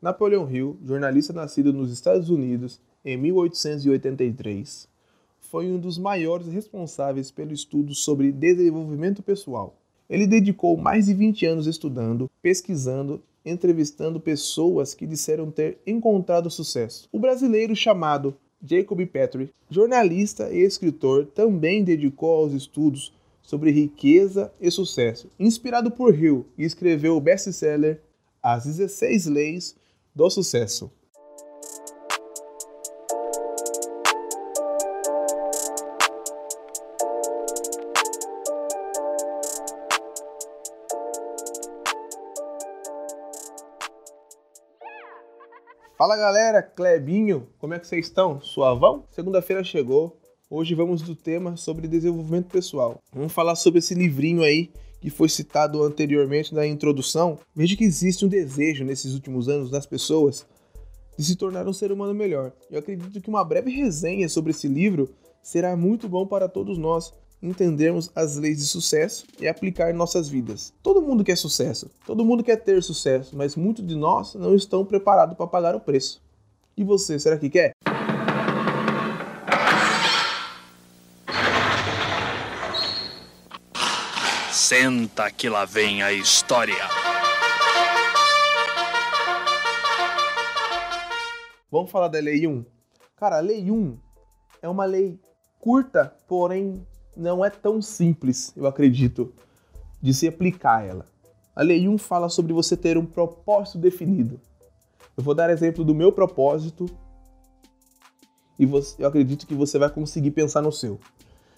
Napoleão Hill, jornalista nascido nos Estados Unidos em 1883, foi um dos maiores responsáveis pelo estudo sobre desenvolvimento pessoal. Ele dedicou mais de 20 anos estudando, pesquisando, entrevistando pessoas que disseram ter encontrado sucesso. O brasileiro chamado Jacob Petrie, jornalista e escritor, também dedicou aos estudos sobre riqueza e sucesso. Inspirado por Hill, escreveu o best-seller As 16 Leis do Sucesso. Fala galera, Clebinho, como é que vocês estão? Suavão? Segunda-feira chegou. Hoje vamos do tema sobre desenvolvimento pessoal. Vamos falar sobre esse livrinho aí que foi citado anteriormente na introdução. Veja que existe um desejo nesses últimos anos das pessoas de se tornar um ser humano melhor. Eu acredito que uma breve resenha sobre esse livro será muito bom para todos nós, entendermos as leis de sucesso e aplicar em nossas vidas. Todo mundo quer sucesso, todo mundo quer ter sucesso, mas muitos de nós não estão preparados para pagar o preço. E você, será que quer? Senta que lá vem a história. Vamos falar da Lei 1? Cara, a Lei 1 é uma lei curta, porém não é tão simples, eu acredito, de se aplicar ela. A Lei 1 fala sobre você ter um propósito definido. Eu vou dar exemplo do meu propósito e você, eu acredito que você vai conseguir pensar no seu.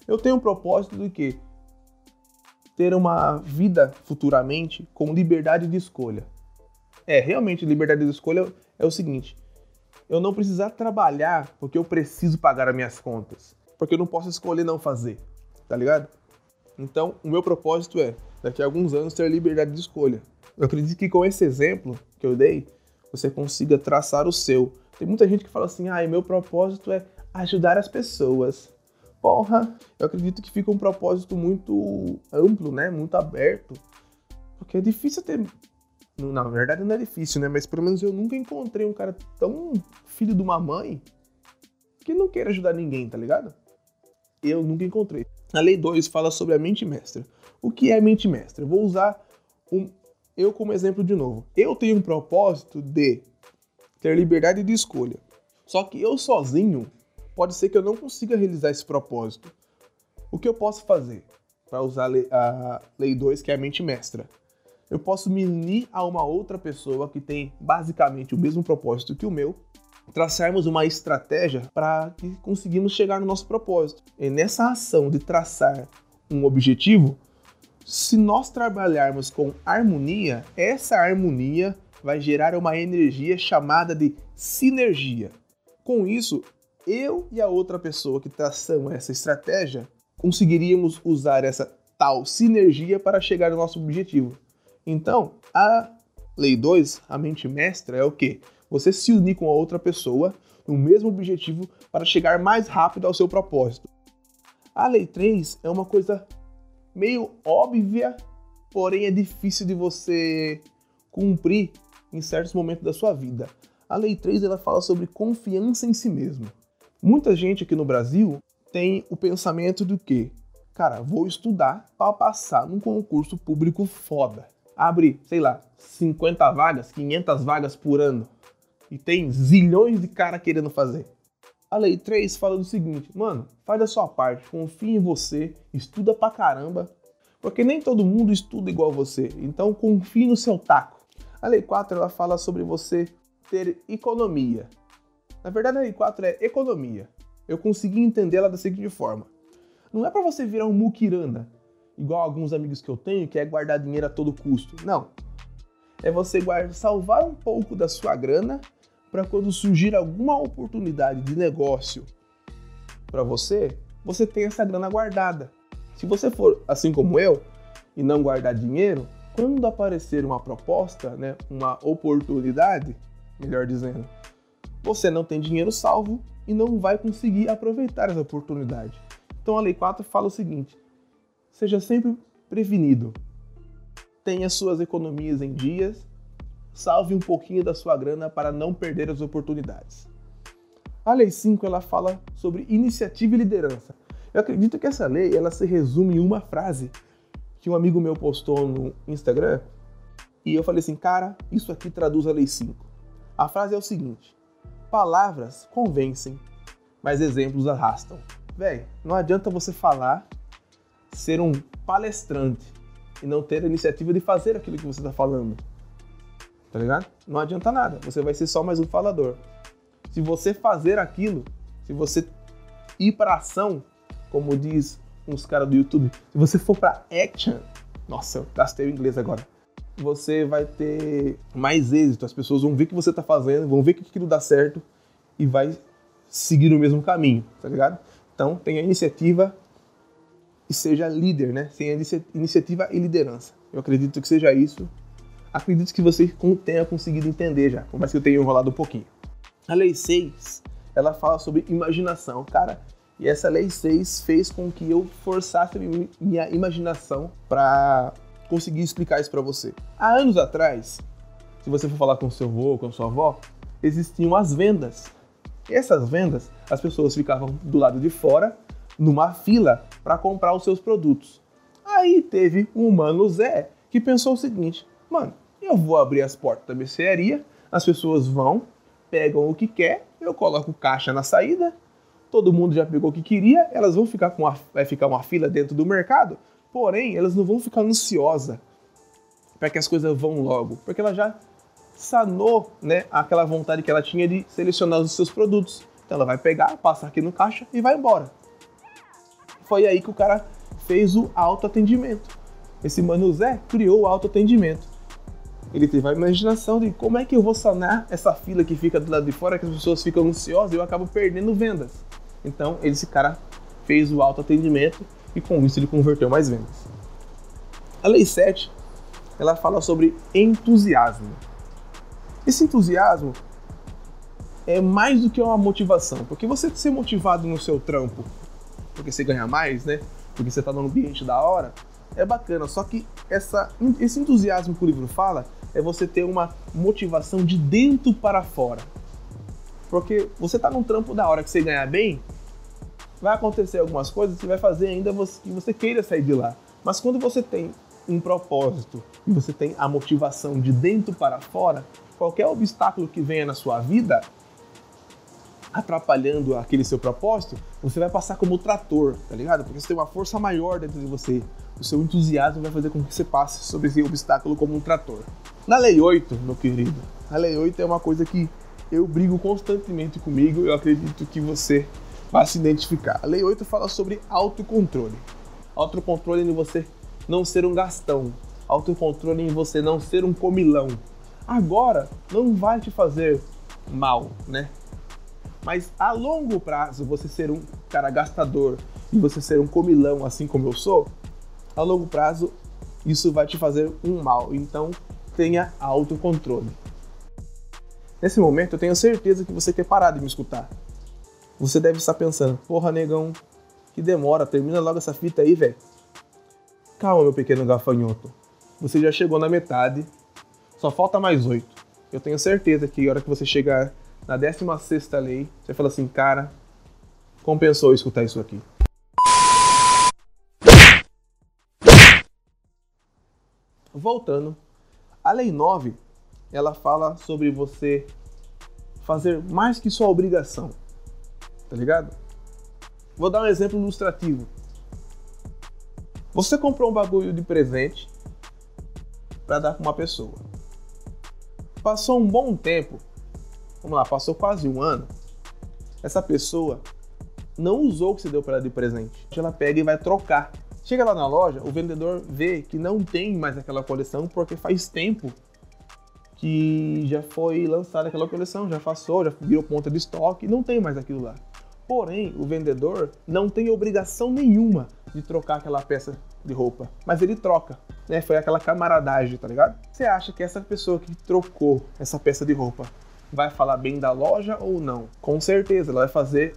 Eu tenho um propósito de que ter uma vida futuramente com liberdade de escolha. É, realmente liberdade de escolha é o seguinte: eu não precisar trabalhar porque eu preciso pagar as minhas contas, porque eu não posso escolher não fazer tá ligado? Então, o meu propósito é, daqui a alguns anos, ter liberdade de escolha. Eu acredito que com esse exemplo que eu dei, você consiga traçar o seu. Tem muita gente que fala assim, ah, meu propósito é ajudar as pessoas. Porra, eu acredito que fica um propósito muito amplo, né? Muito aberto. Porque é difícil ter. Na verdade, não é difícil, né? Mas pelo menos eu nunca encontrei um cara tão filho de uma mãe que não queira ajudar ninguém, tá ligado? Eu nunca encontrei. A lei 2 fala sobre a mente mestra. O que é mente mestra? Eu vou usar um, eu como exemplo de novo. Eu tenho um propósito de ter liberdade de escolha. Só que eu sozinho, pode ser que eu não consiga realizar esse propósito. O que eu posso fazer para usar a lei, a lei 2, que é a mente mestra? Eu posso me unir a uma outra pessoa que tem basicamente o mesmo propósito que o meu traçarmos uma estratégia para que conseguimos chegar no nosso propósito. E nessa ação de traçar um objetivo, se nós trabalharmos com harmonia, essa harmonia vai gerar uma energia chamada de sinergia. Com isso, eu e a outra pessoa que traçamos essa estratégia conseguiríamos usar essa tal sinergia para chegar ao nosso objetivo. Então, a lei 2, a mente mestra, é o que? você se unir com a outra pessoa no mesmo objetivo para chegar mais rápido ao seu propósito. A lei 3 é uma coisa meio óbvia, porém é difícil de você cumprir em certos momentos da sua vida. A lei 3 ela fala sobre confiança em si mesmo. Muita gente aqui no Brasil tem o pensamento do que, cara, vou estudar para passar num concurso público foda. Abre, sei lá, 50 vagas, 500 vagas por ano e tem zilhões de cara querendo fazer. A lei 3 fala do seguinte, mano, faz a sua parte, confia em você, estuda pra caramba, porque nem todo mundo estuda igual você, então confie no seu taco. A lei 4 ela fala sobre você ter economia. Na verdade, a lei 4 é economia. Eu consegui entendê-la da seguinte forma: não é para você virar um muquirana, igual alguns amigos que eu tenho, que é guardar dinheiro a todo custo. Não. É você guardar, salvar um pouco da sua grana para quando surgir alguma oportunidade de negócio para você, você tem essa grana guardada. Se você for assim como eu e não guardar dinheiro, quando aparecer uma proposta, né, uma oportunidade, melhor dizendo, você não tem dinheiro salvo e não vai conseguir aproveitar essa oportunidade. Então a Lei 4 fala o seguinte: seja sempre prevenido. Tenha suas economias em dias, salve um pouquinho da sua grana para não perder as oportunidades. A lei 5 ela fala sobre iniciativa e liderança. Eu acredito que essa lei ela se resume em uma frase que um amigo meu postou no Instagram e eu falei assim, cara, isso aqui traduz a lei 5. A frase é o seguinte: palavras convencem, mas exemplos arrastam. Véi, não adianta você falar, ser um palestrante e não ter a iniciativa de fazer aquilo que você está falando. Tá ligado? Não adianta nada, você vai ser só mais um falador. Se você fazer aquilo, se você ir para ação, como diz uns caras do YouTube, se você for para action, nossa, eu gastei o inglês agora. Você vai ter mais êxito, as pessoas vão ver o que você está fazendo, vão ver que aquilo dá certo e vai seguir o mesmo caminho, tá ligado? Então, tenha iniciativa e seja líder, né? Tenha iniciativa e liderança. Eu acredito que seja isso. Acredito que você tenha conseguido entender já, por mais que eu tenha enrolado um pouquinho. A lei 6, ela fala sobre imaginação. Cara, e essa lei 6 fez com que eu forçasse minha imaginação para conseguir explicar isso para você. Há anos atrás, se você for falar com seu avô, com sua avó, existiam as vendas. E essas vendas, as pessoas ficavam do lado de fora, numa fila, para comprar os seus produtos. Aí teve um mano Zé que pensou o seguinte: mano, eu vou abrir as portas da mercearia, as pessoas vão, pegam o que quer, eu coloco caixa na saída, todo mundo já pegou o que queria, elas vão ficar com uma, vai ficar uma fila dentro do mercado, porém elas não vão ficar ansiosas para que as coisas vão logo, porque ela já sanou né, aquela vontade que ela tinha de selecionar os seus produtos. Então ela vai pegar, passar aqui no caixa e vai embora. Foi aí que o cara fez o autoatendimento. Esse Mano Zé criou o autoatendimento. Ele teve a imaginação de como é que eu vou sanar essa fila que fica do lado de fora, que as pessoas ficam ansiosas e eu acabo perdendo vendas. Então, esse cara fez o autoatendimento e com isso ele converteu mais vendas. A lei 7, ela fala sobre entusiasmo. Esse entusiasmo é mais do que uma motivação, porque você ser motivado no seu trampo, porque você ganha mais, né? Porque você está no ambiente da hora, é bacana. Só que essa, esse entusiasmo que o livro fala é você ter uma motivação de dentro para fora. Porque você está num trampo da hora que você ganhar bem, vai acontecer algumas coisas que vai fazer ainda você, que você queira sair de lá. Mas quando você tem um propósito e você tem a motivação de dentro para fora, qualquer obstáculo que venha na sua vida atrapalhando aquele seu propósito, você vai passar como trator, tá ligado? Porque você tem uma força maior dentro de você. O seu entusiasmo vai fazer com que você passe sobre esse obstáculo como um trator. Na Lei 8, meu querido, a Lei 8 é uma coisa que eu brigo constantemente comigo, eu acredito que você vai se identificar. A Lei 8 fala sobre autocontrole. Autocontrole em você não ser um gastão. Autocontrole em você não ser um comilão. Agora, não vai te fazer mal, né? Mas a longo prazo, você ser um cara gastador e você ser um comilão assim como eu sou, a longo prazo isso vai te fazer um mal. Então, tenha autocontrole. Nesse momento, eu tenho certeza que você quer parar de me escutar. Você deve estar pensando, porra, negão, que demora, termina logo essa fita aí, velho. Calma, meu pequeno gafanhoto. Você já chegou na metade, só falta mais oito. Eu tenho certeza que a hora que você chegar na 16 lei, você fala assim, cara, compensou escutar isso aqui. Voltando, a lei 9, ela fala sobre você fazer mais que sua obrigação. Tá ligado? Vou dar um exemplo ilustrativo. Você comprou um bagulho de presente para dar para uma pessoa. Passou um bom tempo, vamos lá, passou quase um ano, essa pessoa não usou o que você deu para ela de presente. Ela pega e vai trocar. Chega lá na loja, o vendedor vê que não tem mais aquela coleção porque faz tempo que já foi lançada aquela coleção, já passou, já virou ponta de estoque, não tem mais aquilo lá. Porém, o vendedor não tem obrigação nenhuma de trocar aquela peça de roupa, mas ele troca, né? Foi aquela camaradagem, tá ligado? Você acha que essa pessoa que trocou essa peça de roupa vai falar bem da loja ou não? Com certeza, ela vai fazer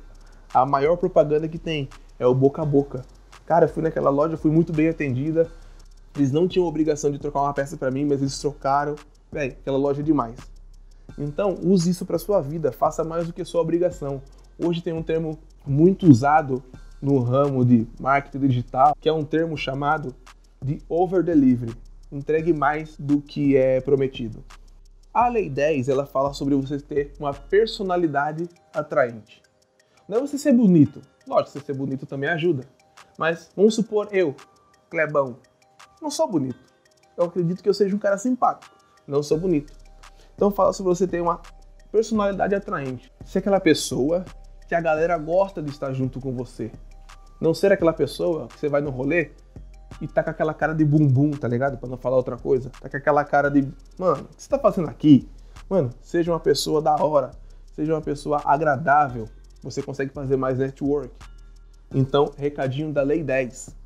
a maior propaganda que tem, é o boca a boca. Cara, eu fui naquela loja, fui muito bem atendida. Eles não tinham obrigação de trocar uma peça para mim, mas eles trocaram Véi, aquela loja é demais. Então, use isso para sua vida, faça mais do que sua obrigação. Hoje tem um termo muito usado no ramo de marketing digital, que é um termo chamado de over delivery. Entregue mais do que é prometido. A lei 10, ela fala sobre você ter uma personalidade atraente. Não é você ser bonito. Lógico, você ser bonito também ajuda. Mas vamos supor eu, Clebão, não sou bonito. Eu acredito que eu seja um cara simpático. Não sou bonito. Então fala sobre você ter uma personalidade atraente. Ser aquela pessoa que a galera gosta de estar junto com você. Não ser aquela pessoa que você vai no rolê e tá com aquela cara de bumbum, tá ligado? Pra não falar outra coisa. Tá com aquela cara de, mano, o que você tá fazendo aqui? Mano, seja uma pessoa da hora, seja uma pessoa agradável, você consegue fazer mais network. Então, recadinho da Lei 10.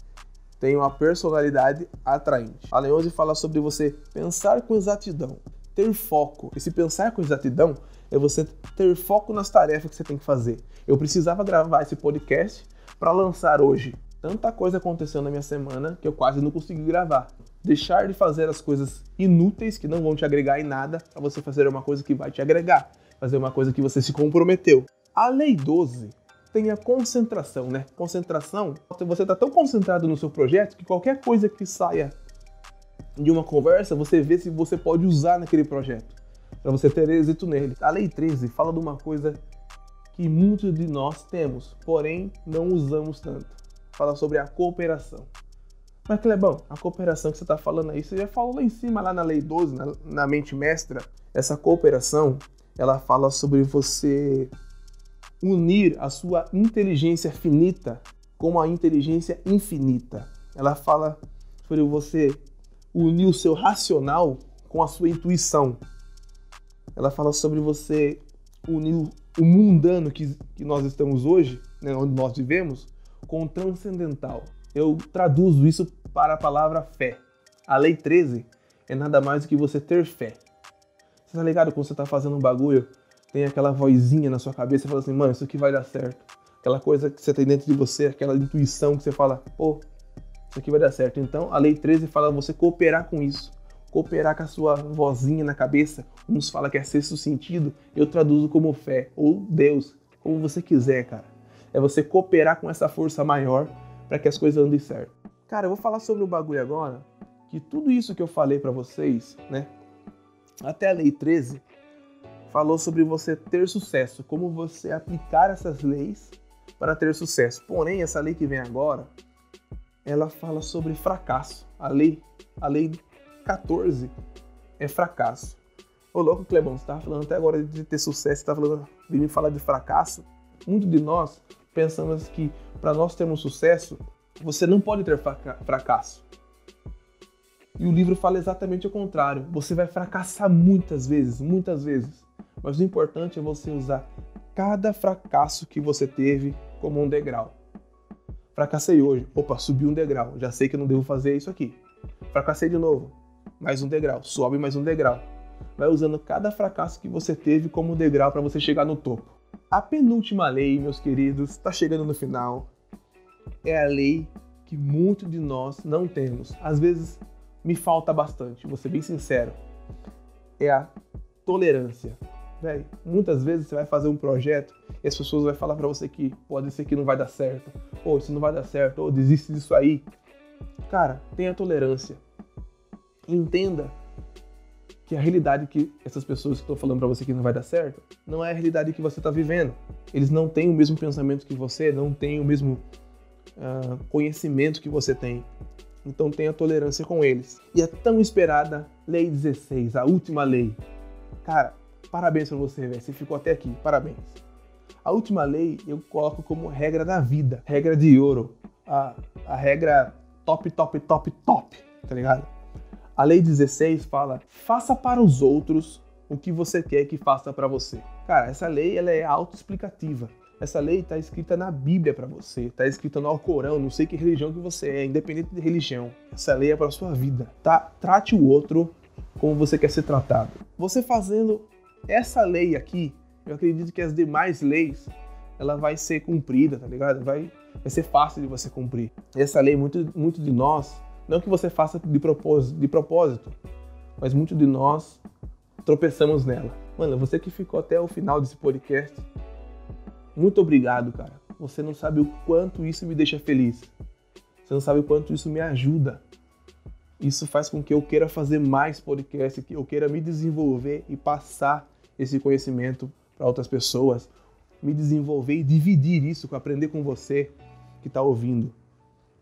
Tem uma personalidade atraente. A Lei 11 fala sobre você pensar com exatidão, ter foco. Esse pensar com exatidão é você ter foco nas tarefas que você tem que fazer. Eu precisava gravar esse podcast para lançar hoje. Tanta coisa aconteceu na minha semana que eu quase não consegui gravar. Deixar de fazer as coisas inúteis que não vão te agregar em nada para você fazer uma coisa que vai te agregar, fazer uma coisa que você se comprometeu. A lei 12 tem a concentração, né? Concentração, você está tão concentrado no seu projeto que qualquer coisa que saia de uma conversa, você vê se você pode usar naquele projeto, para você ter êxito nele. A lei 13 fala de uma coisa que muitos de nós temos, porém não usamos tanto. Fala sobre a cooperação. Mas, Clebão, a cooperação que você está falando aí, você já falou lá em cima, lá na Lei 12, na, na mente mestra, essa cooperação, ela fala sobre você unir a sua inteligência finita com a inteligência infinita. Ela fala sobre você unir o seu racional com a sua intuição. Ela fala sobre você unir o mundano que, que nós estamos hoje, né, onde nós vivemos, com o transcendental. Eu traduzo isso para a palavra fé. A lei 13 é nada mais do que você ter fé. Você tá ligado quando você tá fazendo um bagulho, tem aquela vozinha na sua cabeça e fala assim, mano, isso aqui vai dar certo. Aquela coisa que você tem dentro de você, aquela intuição que você fala, pô, isso aqui vai dar certo. Então, a lei 13 fala você cooperar com isso cooperar com a sua vozinha na cabeça. Uns fala que é sexto sentido, eu traduzo como fé ou Deus, como você quiser, cara. É você cooperar com essa força maior para que as coisas andem certo. Cara, eu vou falar sobre o bagulho agora, que tudo isso que eu falei para vocês, né? Até a lei 13 falou sobre você ter sucesso, como você aplicar essas leis para ter sucesso. Porém, essa lei que vem agora, ela fala sobre fracasso. A lei, a lei 14 é fracasso. Ô louco, Clebão, você tava falando até agora de ter sucesso, você tá falando de me falar de fracasso. Muito de nós pensamos que para nós termos sucesso, você não pode ter fracasso. E o livro fala exatamente o contrário. Você vai fracassar muitas vezes, muitas vezes. Mas o importante é você usar cada fracasso que você teve como um degrau. Fracassei hoje. Opa, subi um degrau. Já sei que eu não devo fazer isso aqui. Fracassei de novo mais um degrau, sobe mais um degrau. Vai usando cada fracasso que você teve como degrau para você chegar no topo. A penúltima lei, meus queridos, está chegando no final. É a lei que muitos de nós não temos. Às vezes me falta bastante, vou ser bem sincero. É a tolerância. Véi, muitas vezes você vai fazer um projeto e as pessoas vão falar para você que pode ser que não vai dar certo, ou isso não vai dar certo, ou desiste disso aí. Cara, tenha tolerância entenda que a realidade que essas pessoas que estão falando para você que não vai dar certo não é a realidade que você está vivendo. Eles não têm o mesmo pensamento que você, não têm o mesmo uh, conhecimento que você tem. Então tenha tolerância com eles. E a tão esperada Lei 16, a última lei. Cara, parabéns para você, velho. Você ficou até aqui. Parabéns. A última lei eu coloco como regra da vida, regra de ouro, a, a regra top, top, top, top, tá ligado? A lei 16 fala: faça para os outros o que você quer que faça para você. Cara, essa lei ela é autoexplicativa. Essa lei está escrita na Bíblia para você, está escrita no Alcorão, não sei que religião que você é, independente de religião. Essa lei é para sua vida. Tá? Trate o outro como você quer ser tratado. Você fazendo essa lei aqui, eu acredito que as demais leis ela vai ser cumprida, tá ligado? Vai, vai ser fácil de você cumprir. Essa lei, muito, muito de nós não que você faça de propósito, de propósito, mas muitos de nós tropeçamos nela. Mano, você que ficou até o final desse podcast, muito obrigado, cara. Você não sabe o quanto isso me deixa feliz. Você não sabe o quanto isso me ajuda. Isso faz com que eu queira fazer mais podcast, que eu queira me desenvolver e passar esse conhecimento para outras pessoas, me desenvolver e dividir isso, aprender com você que está ouvindo.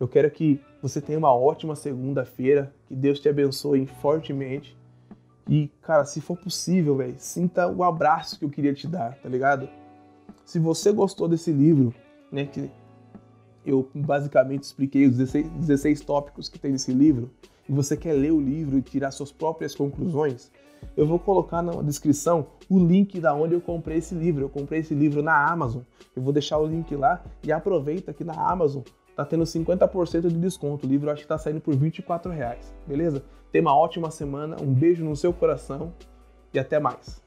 Eu quero que você tenha uma ótima segunda-feira, que Deus te abençoe fortemente. E, cara, se for possível, velho, sinta o abraço que eu queria te dar, tá ligado? Se você gostou desse livro, né, que eu basicamente expliquei os 16, 16 tópicos que tem nesse livro, e você quer ler o livro e tirar suas próprias conclusões, eu vou colocar na descrição o link da onde eu comprei esse livro. Eu comprei esse livro na Amazon. Eu vou deixar o link lá e aproveita que na Amazon tá tendo 50% de desconto. O livro acho que tá saindo por 24 reais, beleza? Tenha uma ótima semana, um beijo no seu coração e até mais.